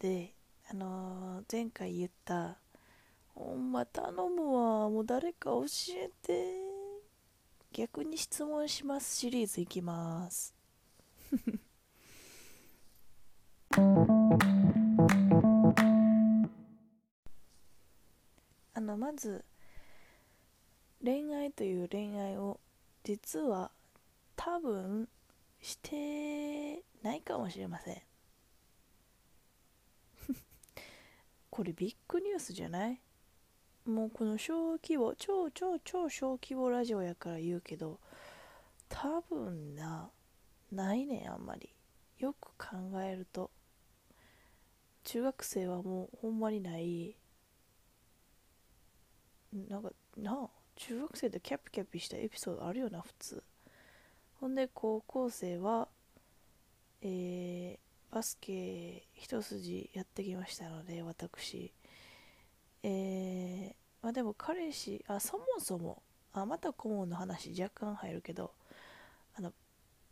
であのー前回言った「ほんま頼むわもう誰か教えて」逆に質問しますシリーズいきます。あのまず恋愛という恋愛を実は多分してないかもしれません。これビッグニュースじゃない？もうこの小規模超超超小規模ラジオやから言うけど多分なないねんあんまり。よく考えると。中学生はもうほんまにない。なんかなあ中学生でキャピキャピしたエピソードあるよな普通。ほんで高校生はえー、バスケ一筋やってきましたので私。えー、まあでも彼氏あそもそもあまた顧問の話若干入るけどあの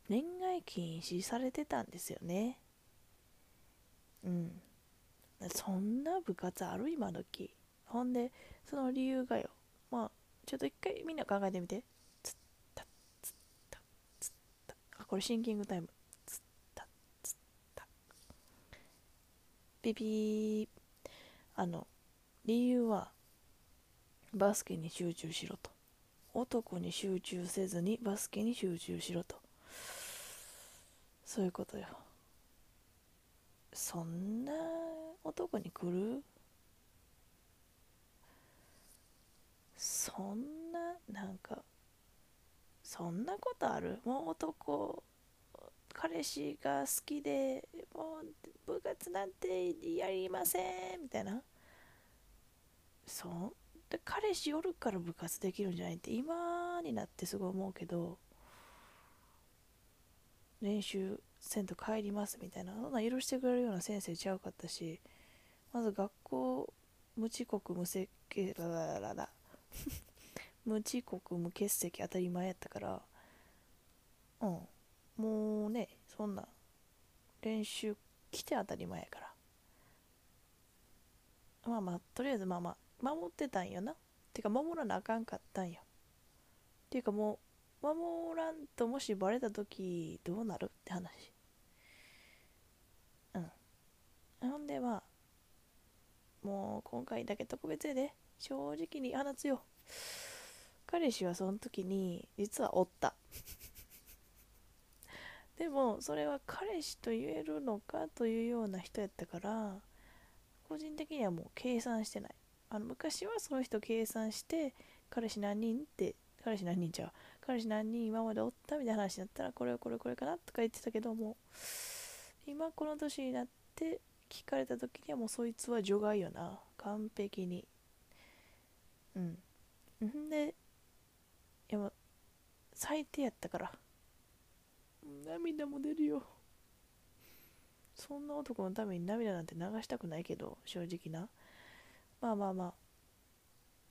恋愛禁止されてたんですよね。うん。そんな部活ある今時。ほんでその理由がよ。まあちょっと一回みんな考えてみて。つったつったつった。あこれシンキングタイムつったつったピピーあの理由はバスケに集中しろと。男に集中せずにバスケに集中しろと。そういうことよ。そんな男に来る？そんななんかそんなことある？もう男彼氏が好きでもう部活なんてやりませんみたいな。そう。で彼氏おるから部活できるんじゃないって今になってすごい思うけど練習せんと帰りますみたいな。そんな許してくれるような先生ちゃうかったしまず学校無遅刻無責らららら無遅刻無欠席当たり前やったから。うん。もうねそんな練習来て当たり前やから。まあまあとりあえずまあまあ守ってたんよな。てか守らなあかんかったんよ。ていうかもう守らんともしバレた時どうなるって話。うん。ほんでまあもう今回だけ特別やで。正直に放つよ。彼氏はその時に実はおった。でもそれは彼氏と言えるのかというような人やったから個人的にはもう計算してない。あの昔はその人計算して彼氏何人って彼氏何人ちゃう彼氏何人今までおったみたいな話になったらこれはこれこれかなとか言ってたけども今この年になって聞かれた時にはもうそいつは除外よな。完璧に。うん。ん。でいやも最低やったから。涙も出るよ。そんな男のために涙なんて流したくないけど正直な。まあまあまあ。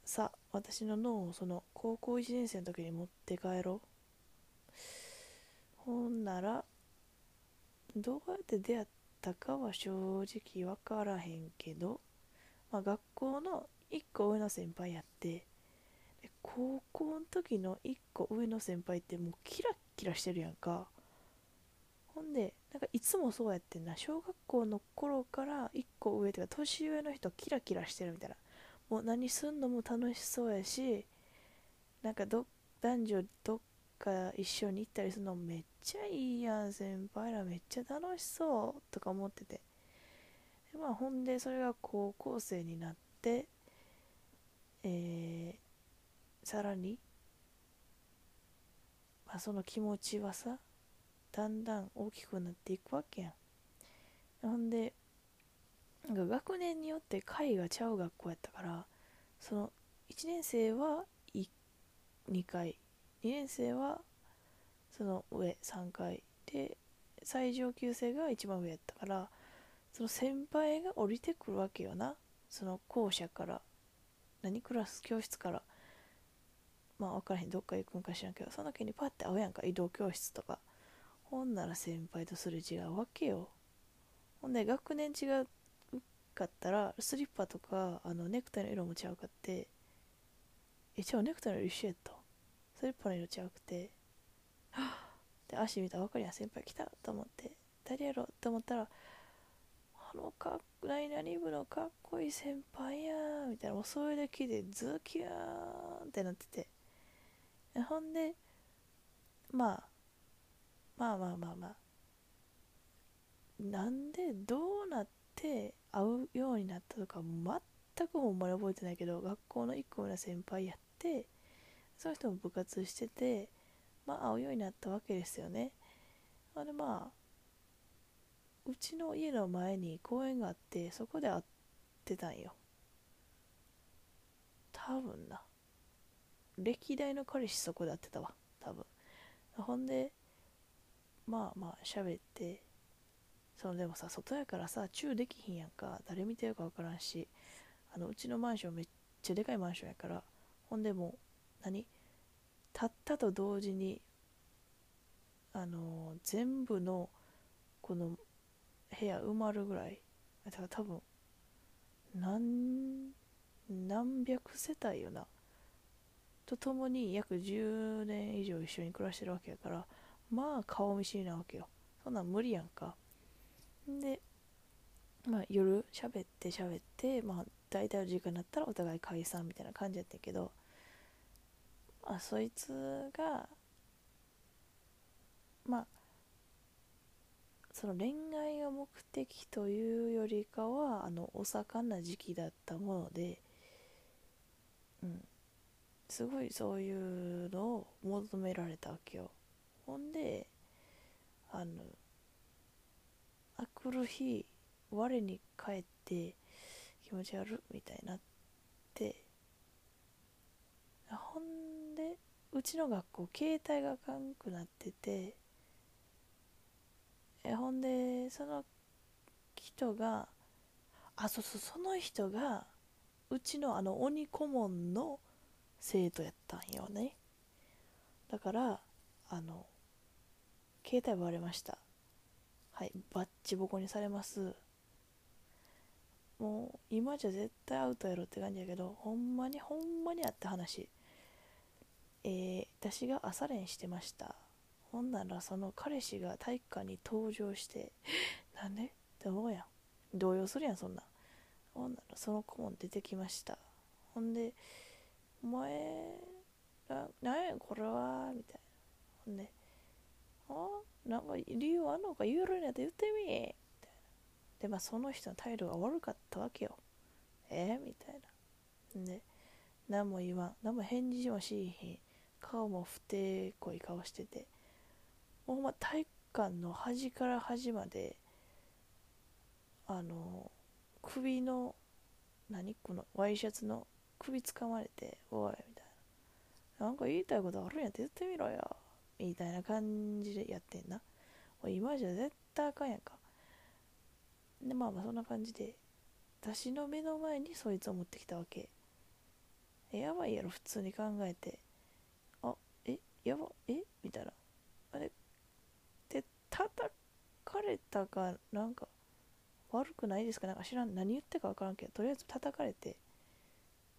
さ私の脳をその高校1年生の時に持って帰ろう。ほんならどうやって出会ったかは正直分からへんけど、まあ、学校の1個上の先輩やってで高校の時の1個上の先輩ってもうキラッキラしてるやんか。ほんでなんかいつもそうやってんな。小学校の頃から1個上というか年上の人キラキラしてるみたいな。もう何すんのも楽しそうやしなんかど男女どっか一緒に行ったりするのめっちゃいいやん先輩ら。めっちゃ楽しそうとか思ってて。でまあほんでそれが高校生になってえー、さらに、まあ、その気持ちはさだんだん大きくなっていくわけやん。ほんでなんか学年によって階がちゃう学校やったからその1年生は2階2年生はその上3階で最上級生が一番上やったからその先輩が降りてくるわけよな。その校舎から何クラス教室から。まあ分からへんどっか行くんか知らんけどその時にパッて会うやんか移動教室とか。ほんなら先輩とすれ違うわけよ。ほんで学年違うかったらスリッパとかあのネクタイの色も違うかってえ違うネクタイの色一緒やった？スリッパの色違くて。はで足見たら分かりやん先輩来たと思って。誰やろ？って思ったらあのかっ何々部のかっこいい先輩やーみたいな。もうそれだけでズキューンってなってて。ほんでまあまあまあまあまあ。なんでどうなって会うようになったとか全くほんまに覚えてないけど学校の1個目の先輩やってその人も部活しててまあ会うようになったわけですよね。あでまあうちの家の前に公園があってそこで会ってたんよ。多分な。歴代の彼氏そこで会ってたわ。多分。ほんでまあまあ喋ってそのでもさ外やからさチューできひんやんか誰見てるか分からんしあのうちのマンションめっちゃでかいマンションやからほんでもう何？たったと同時にあのー全部のこの部屋埋まるぐらいだから多分何何百世帯よなと共に約10年以上一緒に暮らしてるわけやからまあ顔見知りなわけよ。そんなん無理やんか。でまあ夜喋って喋ってまあ大体の時間になったらお互い解散みたいな感じやったけどあそいつがまあその恋愛が目的というよりかはあのお盛んな時期だったものでうん。すごいそういうのを求められたわけよ。ほんであのあくる日我に返って気持ち悪いみたいになってほんでうちの学校携帯があかんくなっててえほんでその人があそうそうその人がうちのあの鬼顧問の生徒やったんよね。だからあの携帯割れました。はいバッチボコにされます。もう今じゃ絶対アウトやろって感じやけどほんまにほんまにあった話。えー、私が朝練してました。ほんならその彼氏が体育館に登場して なんで？って思うやん。動揺するやんそんな。ほんならその顧問出てきました。ほんで「お前ななんやこれは」みたいな。ほんで「あなんか理由あんのか言えるんやったら言ってみ」みたいなでまあその人の態度が悪かったわけよ。え？ー、みたいな。で何も言わん。何も返事もしいひん。顔も不定こい顔してて。ほんま体育館の端から端まであの首の何？このワイシャツの首掴まれて「おい」みたいな「なんか言いたいことあるんやって言ってみろよ」みたいな感じでやってんな。今じゃ絶対あかんやんか。でまあまあそんな感じで私の目の前にそいつを持ってきたわけ。やばいやろ普通に考えて。あえやばえみたいな。あれで叩かれたかなんか悪くないですか？なんか知らん何言ってか分からんけどとりあえず叩かれて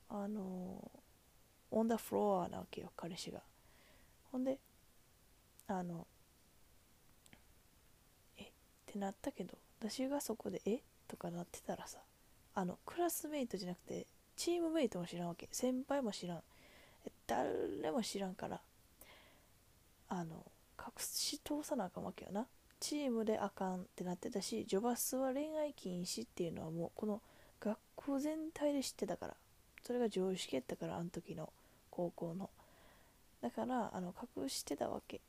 あのオンダフロアなわけよ彼氏が。ほんであのえってなったけど私がそこでえ？とかなってたらさあのクラスメイトじゃなくてチームメイトも知らんわけ。先輩も知らん。誰も知らんからあの隠し通さなあかんわけよな。チームであかんってなってたしジョバスは恋愛禁止っていうのはもうこの学校全体で知ってたからそれが常識やったからあの時の高校の。だからあの隠してたわけ。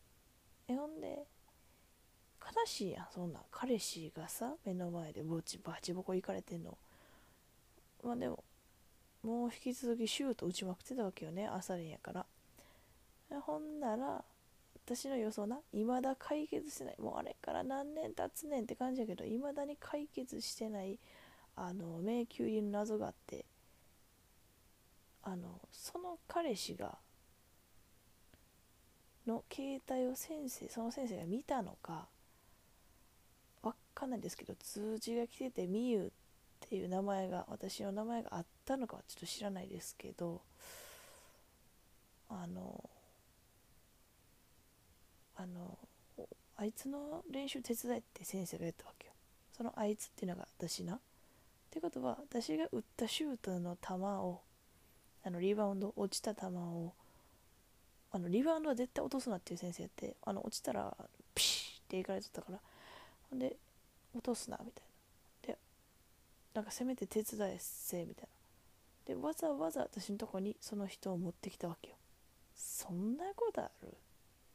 えほんで悲しいやんそんな彼氏がさ目の前でぼちバチボコ行かれてんの。まあでももう引き続きシュート打ちまくってたわけよね朝練やから。ほんなら私の予想な未だ解決してない。もうあれから何年経つねんって感じやけど未だに解決してないあの迷宮入りの謎があって。あのその彼氏がの携帯を先生その先生が見たのかわかんないんですけど通知が来てて「みゆ」っていう名前が私の名前があったのかはちょっと知らないですけどあのあのあいつの練習手伝いって先生が言ったわけよ。そのあいつっていうのが私な。ってことは私が打ったシュートの球をあのリバウンド落ちた球をあのリバウンドは絶対落とすなっていう先生やってあの落ちたらピシッっていかれとったからほんで落とすなみたいな。でなんかせめて手伝えせみたいな。でわざわざ私のとこにその人を持ってきたわけよ。そんなことある？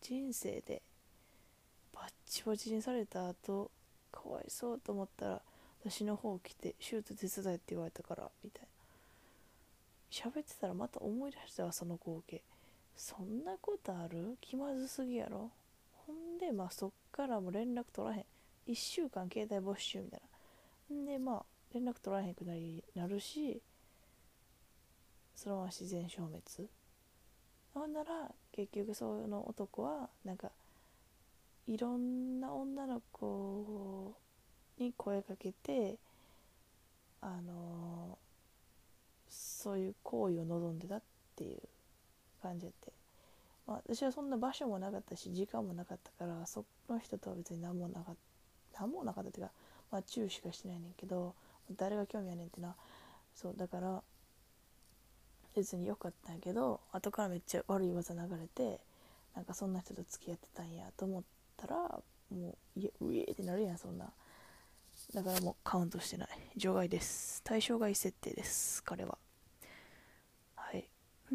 人生でバッチバチにされた後かわいそうと思ったら私の方来てシュート手伝えって言われたからみたいな。喋ってたらまた思い出したわその光景。そんなことある？気まずすぎやろ？ほんでまあそっからも連絡取らへん。1週間携帯没収みたいな。んでまあ連絡取らへんくなりなるしそのまま自然消滅。ほんなら結局その男はなんかいろんな女の子に声かけてあのそういう行為を望んでたっていう。感じて、まあ、私はそんな場所もなかったし時間もなかったからその人とは別に何もなかった。何もなかったっていうか、まあ、注意しかしてないねんけど誰が興味あねんってなそうだから別に良かったんやけど後からめっちゃ悪い技流れてなんかそんな人と付き合ってたんやと思ったらもういウェーってなるやんそんな。だからもうカウントしてない。除外です。対象外設定です彼は。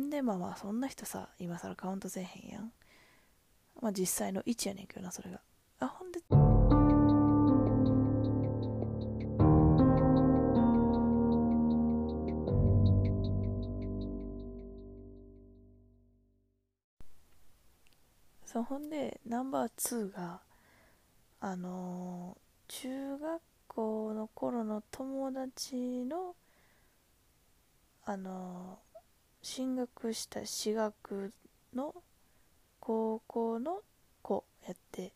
でまあまあそんな人さ今更カウントせえへんやん。まあ実際の位置やねんけどなそれが。あほんで。そうほんでナンバー2があのー中学校の頃の友達のあのー進学した私学の高校の子やって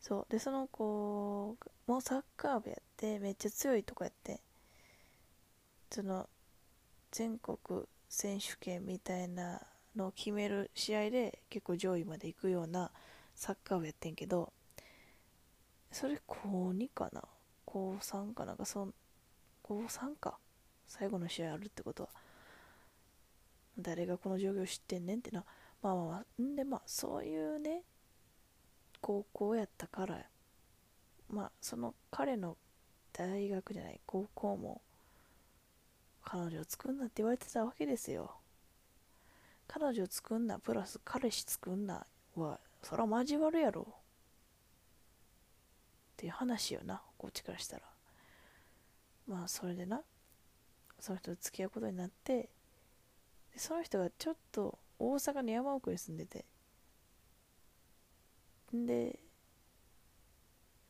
そう。でその子もサッカー部やってめっちゃ強いとこやって。その全国選手権みたいなのを決める試合で結構上位まで行くようなサッカー部やってんけどそれ高2かな？高3かなんかそん高3か。最後の試合あるってことは。誰がこの状況知ってんねんってな。まあまあまあ。んでまあそういうね高校やったからまあその彼の大学じゃない高校も彼女を作んなって言われてたわけですよ。彼女を作んなプラス彼氏作んなはそら交わるやろ。っていう話よなこっちからしたら。まあそれでなその人と付き合うことになってその人がちょっと大阪の山奥に住んでて。んで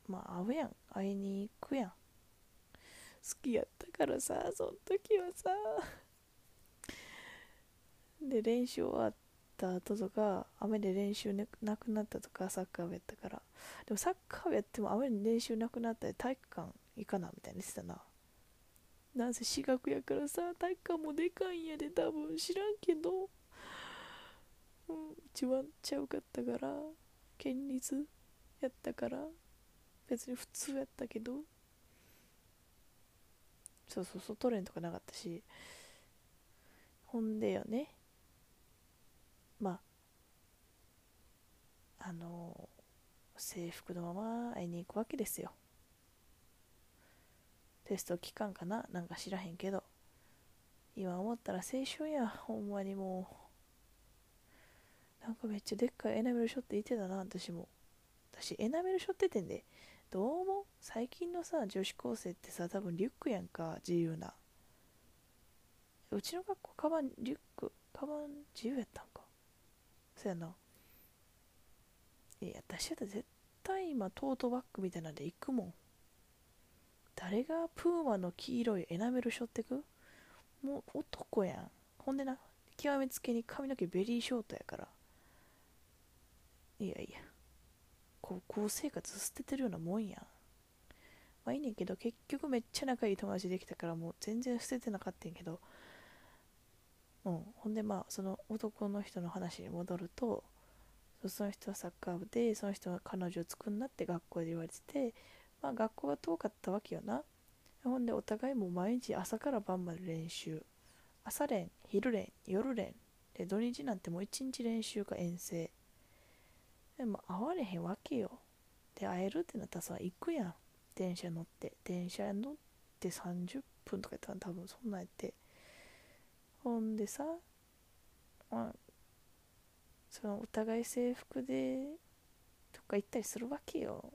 まあ会うやん。会いに行くやん。好きやったからさその時はさ。で練習終わった後とか雨で練習なくなったとかサッカー部やったから。でもサッカー部やっても雨に練習なくなったら体育館行かなみたいにしてたな。なんせ私学やからさ体育館もでかいんやで多分知らんけど。うんうちはちゃうかったから県立やったから別に普通やったけど。そうそう外練とかなかったし。ほんでよね。まああの制服のまま会いに行くわけですよ。テスト期間かな？なんか知らへんけど。今思ったら青春や。ほんまにもう。なんかめっちゃでっかいエナメルショって言ってたな私も。私エナメルショっててんで。どうも最近のさ女子高生ってさ多分リュックやんか自由な。うちの学校カバンリュックカバン自由やったんか。そやな。いや私だったら絶対今トートバッグみたいなんで行くもん。誰がプーマの黄色いエナメル背負ってく？もう男やん。ほんでな極めつけに髪の毛ベリーショートやから。いやいや。高校生活捨ててるようなもんやん、まあいいねんけど結局めっちゃ仲いい友達できたからもう全然捨ててなかったんやけど。うん。ほんでまあその男の人の話に戻るとその人はサッカー部でその人は彼女を作んなって学校で言われててまあ学校が遠かったわけよな。ほんでお互いも毎日朝から晩まで練習。朝練昼練夜練。で土日なんてもう一日練習か遠征。でも会われへんわけよ。で会えるってなったらさ行くやん。電車乗って。電車乗って30分とかやったら多分そんなんやって。ほんでさ、まあ、そのお互い制服でとか行ったりするわけよ。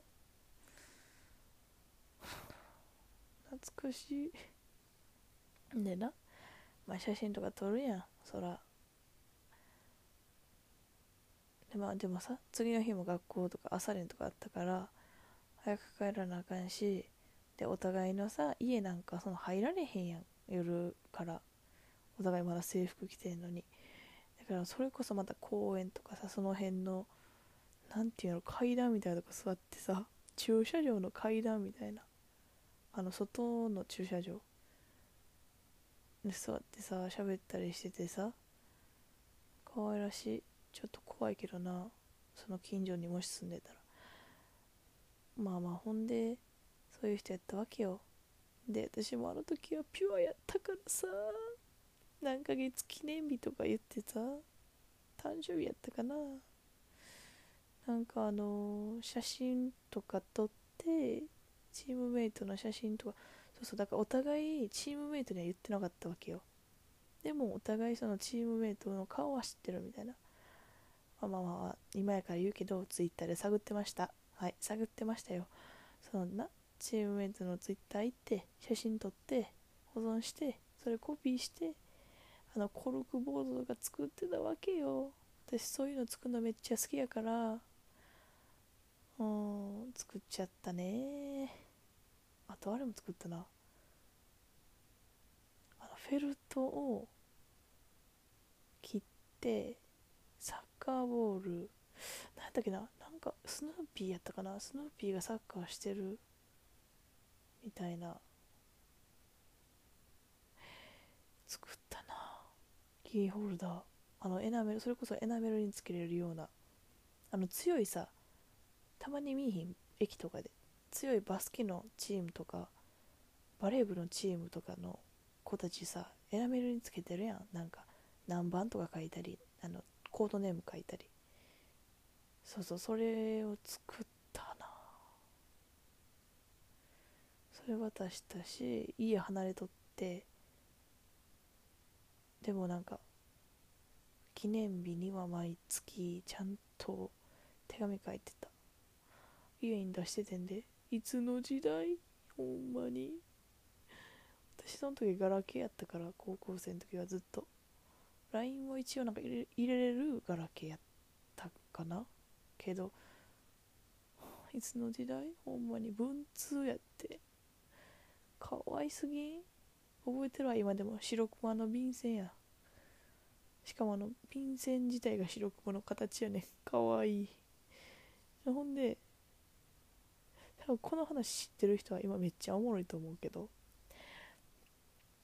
懐かしい。でな、まあ、写真とか撮るやんそらで,、まあ、でもさ次の日も学校とか朝練とかあったから早く帰らなあかんしでお互いのさ家なんかその入られへんやん夜から。お互いまだ制服着てんのに。だからそれこそまた公園とかさその辺の何ていうの階段みたいなとこ座ってさ駐車場の階段みたいな。あの外の駐車場。で座ってさ喋ったりしててさ可愛らしい。ちょっと怖いけどな。その近所にもし住んでたら。まあまあほんでそういう人やったわけよ。で私もあの時はピュアやったからさ。何ヶ月記念日とか言ってさ誕生日やったかな。なんかあの写真とか撮ってチームメイトの写真とかそうそうだからお互いチームメイトには言ってなかったわけよ。でもお互いそのチームメイトの顔は知ってるみたいな。まあまあまあ今やから言うけどツイッターで探ってました。はい探ってましたよ。そんなチームメイトのツイッター行って写真撮って保存してそれコピーしてあのコルクボードとか作ってたわけよ。私そういうの作るのめっちゃ好きやからうん作っちゃったね。あとあれも作ったな。あのフェルトを切ってサッカーボールなんだっけななんかスヌーピーやったかなスヌーピーがサッカーしてるみたいな。作ったなキーホルダー。あのエナメルそれこそエナメルにつけれるような。あの強いさたまに見えひん駅とかで。強いバスケのチームとかバレー部のチームとかの子たちさエナメルにつけてるやん。なんか何番とか書いたりあのコードネーム書いたり。そうそうそれを作ったな。それ渡したし家離れとって。でもなんか記念日には毎月ちゃんと手紙書いてた。家に出しててんで。いつの時代？ほんまに。私その時ガラケーやったから高校生の時はずっと。LINE も一応なんか入れ入れれるガラケーやったかな。けどいつの時代？ほんまに文通やって。かわいすぎ覚えてるわ今でも。白熊の便箋や。しかもあの便箋自体が白熊の形やねかわいい。ほんで多分この話知ってる人は今めっちゃおもろいと思うけど。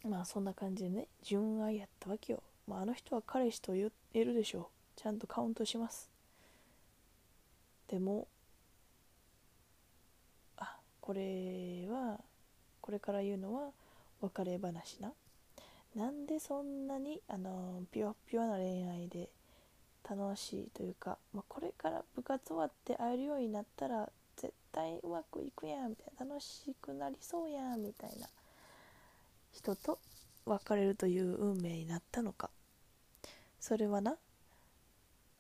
まあそんな感じでね純愛やったわけよ、まあ、あの人は彼氏と言えるでしょう。ちゃんとカウントします。でもあこれはこれから言うのは別れ話な。なんでそんなにあのピュアピュアな恋愛で楽しいというか、まあ、これから部活終わって会えるようになったら絶対うまくいくやんみたいな。楽しくなりそうやんみたいな人と別れるという運命になったのか。それはな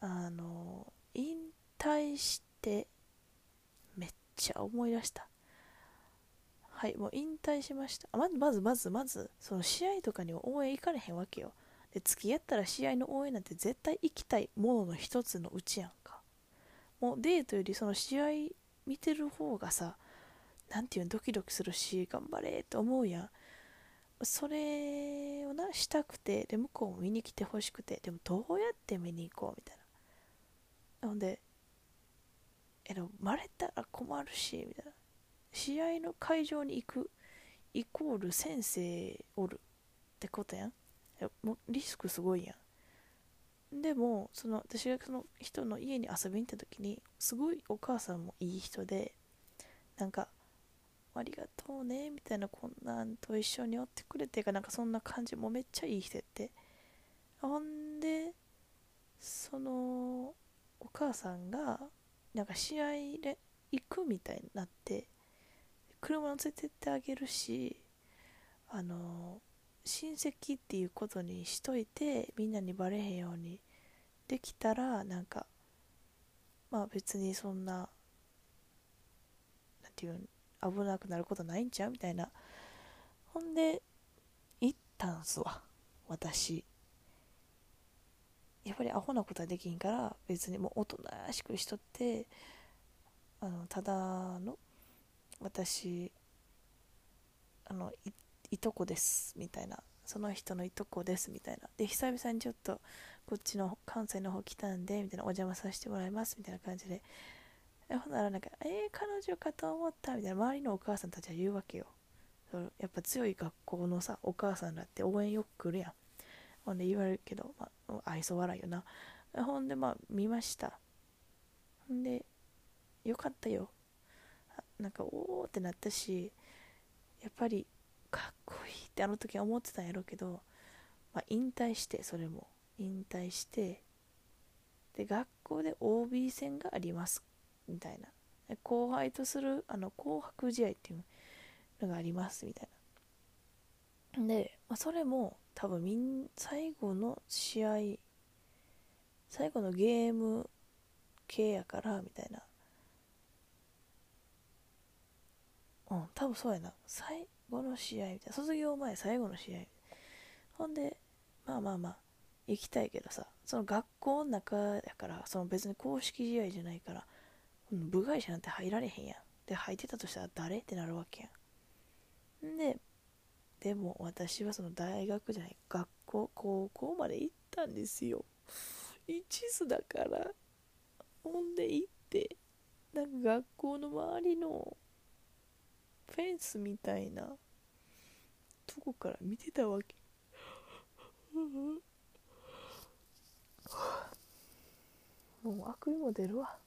あの引退してめっちゃ思い出した。はいもう引退しました。まずまずまずまずその試合とかには応援行かれへんわけよ。で付き合ったら試合の応援なんて絶対行きたいものの一つのうちやんか。もうデートよりその試合見てる方がさ何ていうのドキドキするし頑張れって思うやん。それをなしたくてで向こうも見に来てほしくてでもどうやって見に行こうみたいな。ほんでえでもバレたら困るしみたいな。試合の会場に行くイコール先生おるってことやん。もうリスクすごいやん。でもその私がその人の家に遊びに行った時にすごいお母さんもいい人でなんかありがとうねみたいなこんなんと一緒におってくれてかなんかそんな感じもめっちゃいい人やって。ほんでそのお母さんがなんか試合で行くみたいになって車乗せてってあげるしあの親戚っていうことにしといてみんなにバレへんようにできたらなんかまあ別にそんななんていう危なくなることないんちゃう？みたいな。ほんで行ったんすわ。私。やっぱりアホなことはできんから別にもうおとなしくしとってあのただの私あのいいとこですみたいな。その人のいとこですみたいな。で久々にちょっとこっちの関西の方来たんでみたいなお邪魔させてもらいますみたいな感じで。ほんならなんか「えー、彼女かと思った」みたいな。周りのお母さんたちは言うわけよ。やっぱ強い学校のさお母さんだって応援よく来るやん。ほんで言われるけど、まあ、愛想笑いよな。ほんでまあ見ました。ほんでよかったよ。なんかおおってなったしやっぱりかっこいいってあの時は思ってたんやろうけど、まあ、引退してそれも。引退してで学校で OB 戦がありますみたいな。後輩とするあの紅白試合っていうのがありますみたいな。で、まあ、それも多分みん最後の試合最後のゲーム系やからみたいな。うん多分そうやな。最後の試合みたいな卒業前最後の試合。ほんでまあまあまあ行きたいけどさその学校の中やからその別に公式試合じゃないから部外者なんて入られへんやん。で入ってたとしたら誰ってなるわけやん。ででも私はその大学じゃない学校高校まで行ったんですよ。一途だからほんで行ってなんか学校の周りのフェンスみたいな。とこから見てたわけ？もうあくびも出るわ。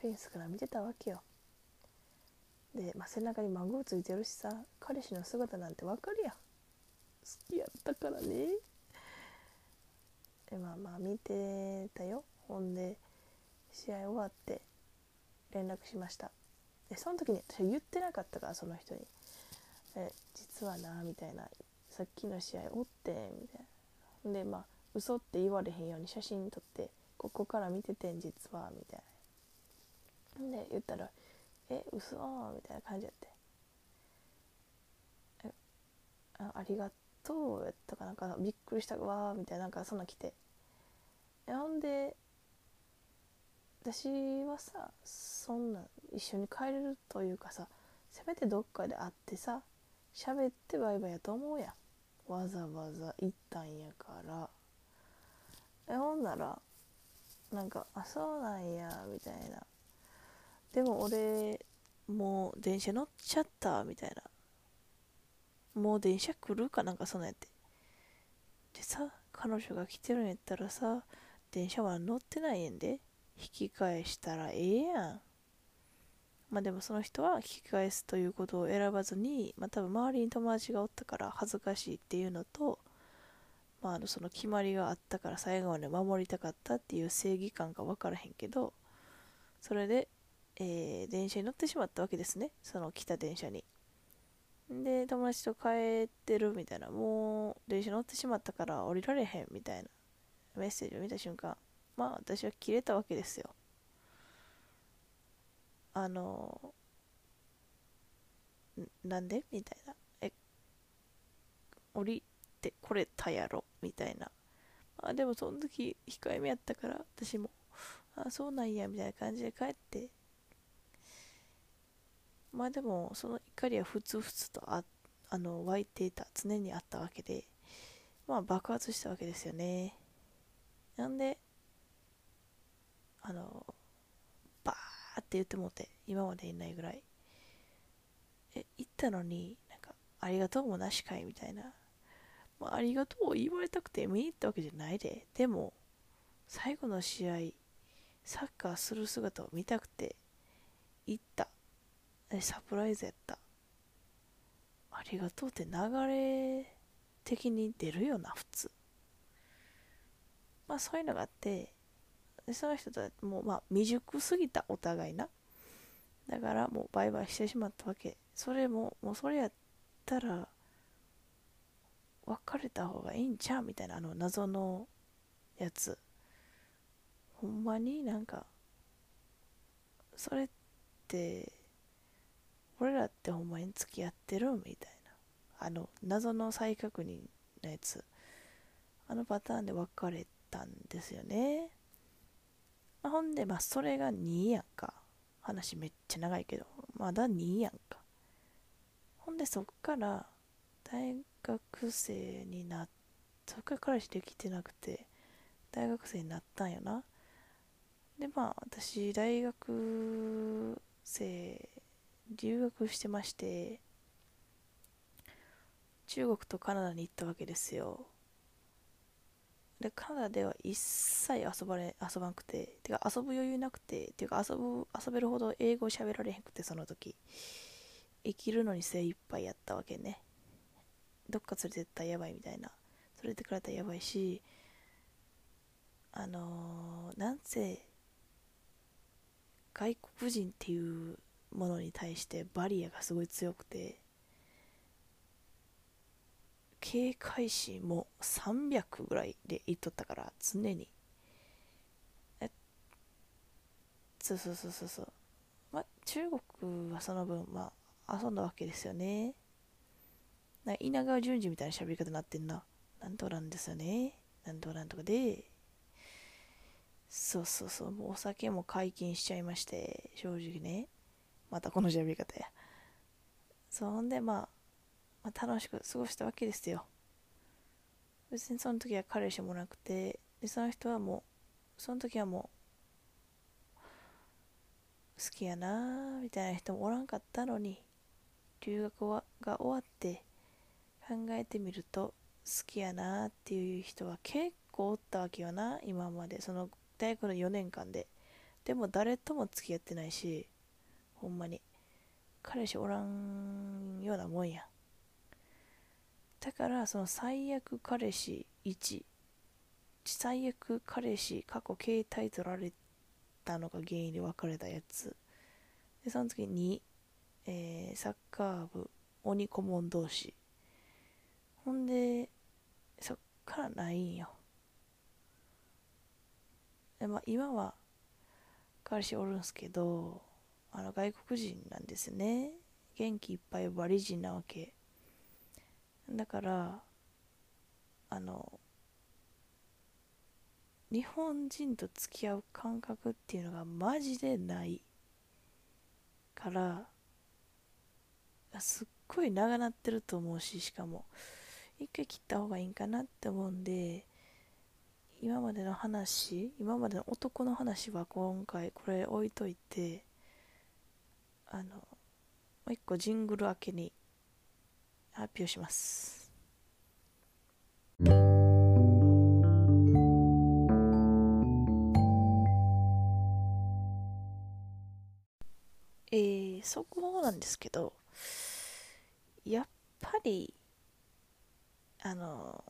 フェンスから見てたわけよ。で、まあ、背中に孫ついてるしさ彼氏の姿なんてわかるや好きやったからね。でまあまあ見てたよ。ほんで試合終わって連絡しました。でその時に私は言ってなかったからその人に「え実はな」みたいな「さっきの試合おって」みたいな。でまあ嘘って言われへんように写真撮って「ここから見ててん実は」みたいな。で言ったら「え嘘？みたいな感じやって「えあありがとう」やったかなんかびっくりしたわみたいななんかそんな来て。ほんで私はさそんな一緒に帰れるというかさせめてどっかで会ってさ喋ってバイバイやと思うやん。わざわざ行ったんやから。えほんならなんか「あそうなんや」みたいな。でも俺もう電車乗っちゃったみたいな。もう電車来るかなんかそんなんやって。でさ彼女が来てるんやったらさ電車は乗ってないんで。引き返したらええやん。まあでもその人は引き返すということを選ばずに、まあ多分周りに友達がおったから恥ずかしいっていうのと、まああのその決まりがあったから最後まで守りたかったっていう正義感が分からへんけど、それで、えー、電車に乗ってしまったわけですね。その来た電車に。で、友達と帰ってるみたいな、もう電車乗ってしまったから降りられへんみたいなメッセージを見た瞬間、まあ私は切れたわけですよ。あのなんで？みたいな。え降りてこれたやろ？みたいな。まあでもその時控えめやったから私もあそうなんやみたいな感じで帰って。まあでもその怒りはふつふつとああの湧いていた常にあったわけで。まあ爆発したわけですよね。なんであのバーって言ってもって今までいないぐらい。え行ったのになんかありがとうもなしかいみたいな、まあ、ありがとうを言われたくて見に行ったわけじゃないで。でも最後の試合サッカーする姿を見たくて行った。サプライズやった。ありがとうって流れ的に出るよな普通。まあそういうのがあってでその人とはもうまあ未熟すぎたお互いな。だからもうバイバイしてしまったわけ。それももうそれやったら別れた方がいいんちゃうみたいなあの謎のやつ。ほんまになんかそれって俺らってほんまに付き合ってるみたいな。あの謎の再確認のやつ。あのパターンで別れたんですよね、まあ、ほんでまあそれが2やんか。話めっちゃ長いけど。まだ2やんか。ほんでそっから大学生になっそっから彼氏できてなくて大学生になったんよな。でまあ私大学生留学してまして中国とカナダに行ったわけですよ。でカナダでは一切遊ばれ遊ばんくててか遊ぶ余裕なくてていうか遊ぶ遊べるほど英語喋られへんくてその時。生きるのに精一杯やったわけね。どっか連れてったらやばいみたいな。連れてくれたらやばいしあのー、なんせ外国人っていうものに対してバリアがすごい強くて警戒心も300ぐらいで言っとったから常に。えそうそうそうそうそう。まあ中国はその分まあ遊んだわけですよね。な稲川淳二みたいな喋り方になってんな。なんとなんですよね。なんとなんとかで。そうそうそう。もうお酒も解禁しちゃいまして正直ね。またこの喋り方や。そんで、まあ、まあ楽しく過ごしたわけですよ。別にその時は彼氏もなくてでその人はもうその時はもう好きやなみたいな人もおらんかったのに留学はが終わって考えてみると好きやなっていう人は結構おったわけよな今まで。その大学の4年間で。でも誰とも付き合ってないしほんまに。彼氏おらんようなもんや。だからその最悪彼氏1最悪彼氏過去携帯取られたのが原因で別れたやつ。でその次に、えー、サッカー部鬼顧問同士ほんでそっからないんよ。で、まあ、今は彼氏おるんすけどあの外国人なんですね。元気いっぱいバリ人なわけ。だからあの日本人と付き合う感覚っていうのがマジでないからすっごい長なってると思うししかも。一回切った方がいいんかなって思うんで今までの話今までの男の話は今回これ置いといてあのもう一個ジングル明けに発表します。えー、速報なんですけどやっぱりあの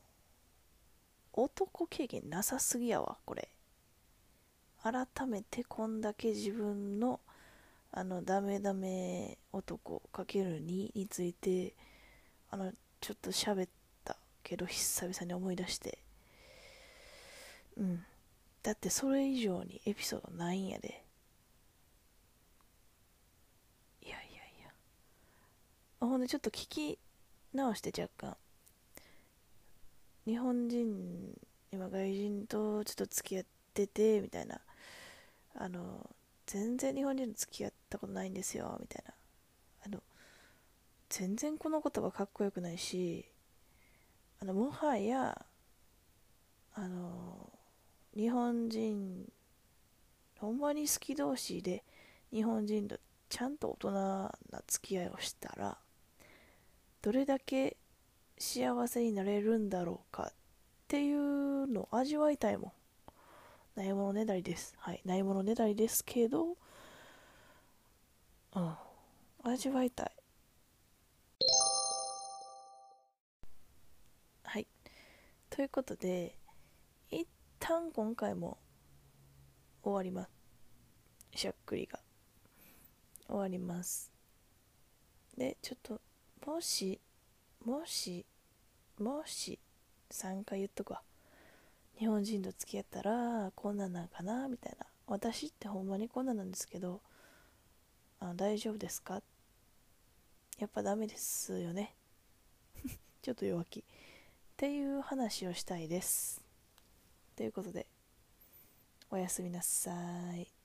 男経験なさすぎやわこれ。改めてこんだけ自分のあのダメダメ男かける2についてあのちょっと喋ったけど久々に思い出して。うん。だってそれ以上にエピソードないんやで。いやいやいや。ほんでちょっと聞き直して若干。日本人今外人とちょっと付き合っててみたいな。あの全然日本人と付き合ったことないんですよみたいな。全然この言葉かっこよくないしあのもはやあの日本人ほんまに好き同士で日本人とちゃんと大人な付き合いをしたらどれだけ幸せになれるんだろうかっていうのを味わいたいもん。ないものねだりです。はいないものねだりですけどうん味わいたい。ということで一旦今回も終わりますしゃっくりが。終わります。でちょっともしもしもし3回言っとくわ。日本人と付き合ったらこんなんなんかなみたいな。私ってほんまにこんなんなんですけどあ大丈夫ですか？やっぱダメですよね。ちょっと弱気。っていう話をしたいです。ということでおやすみなさい。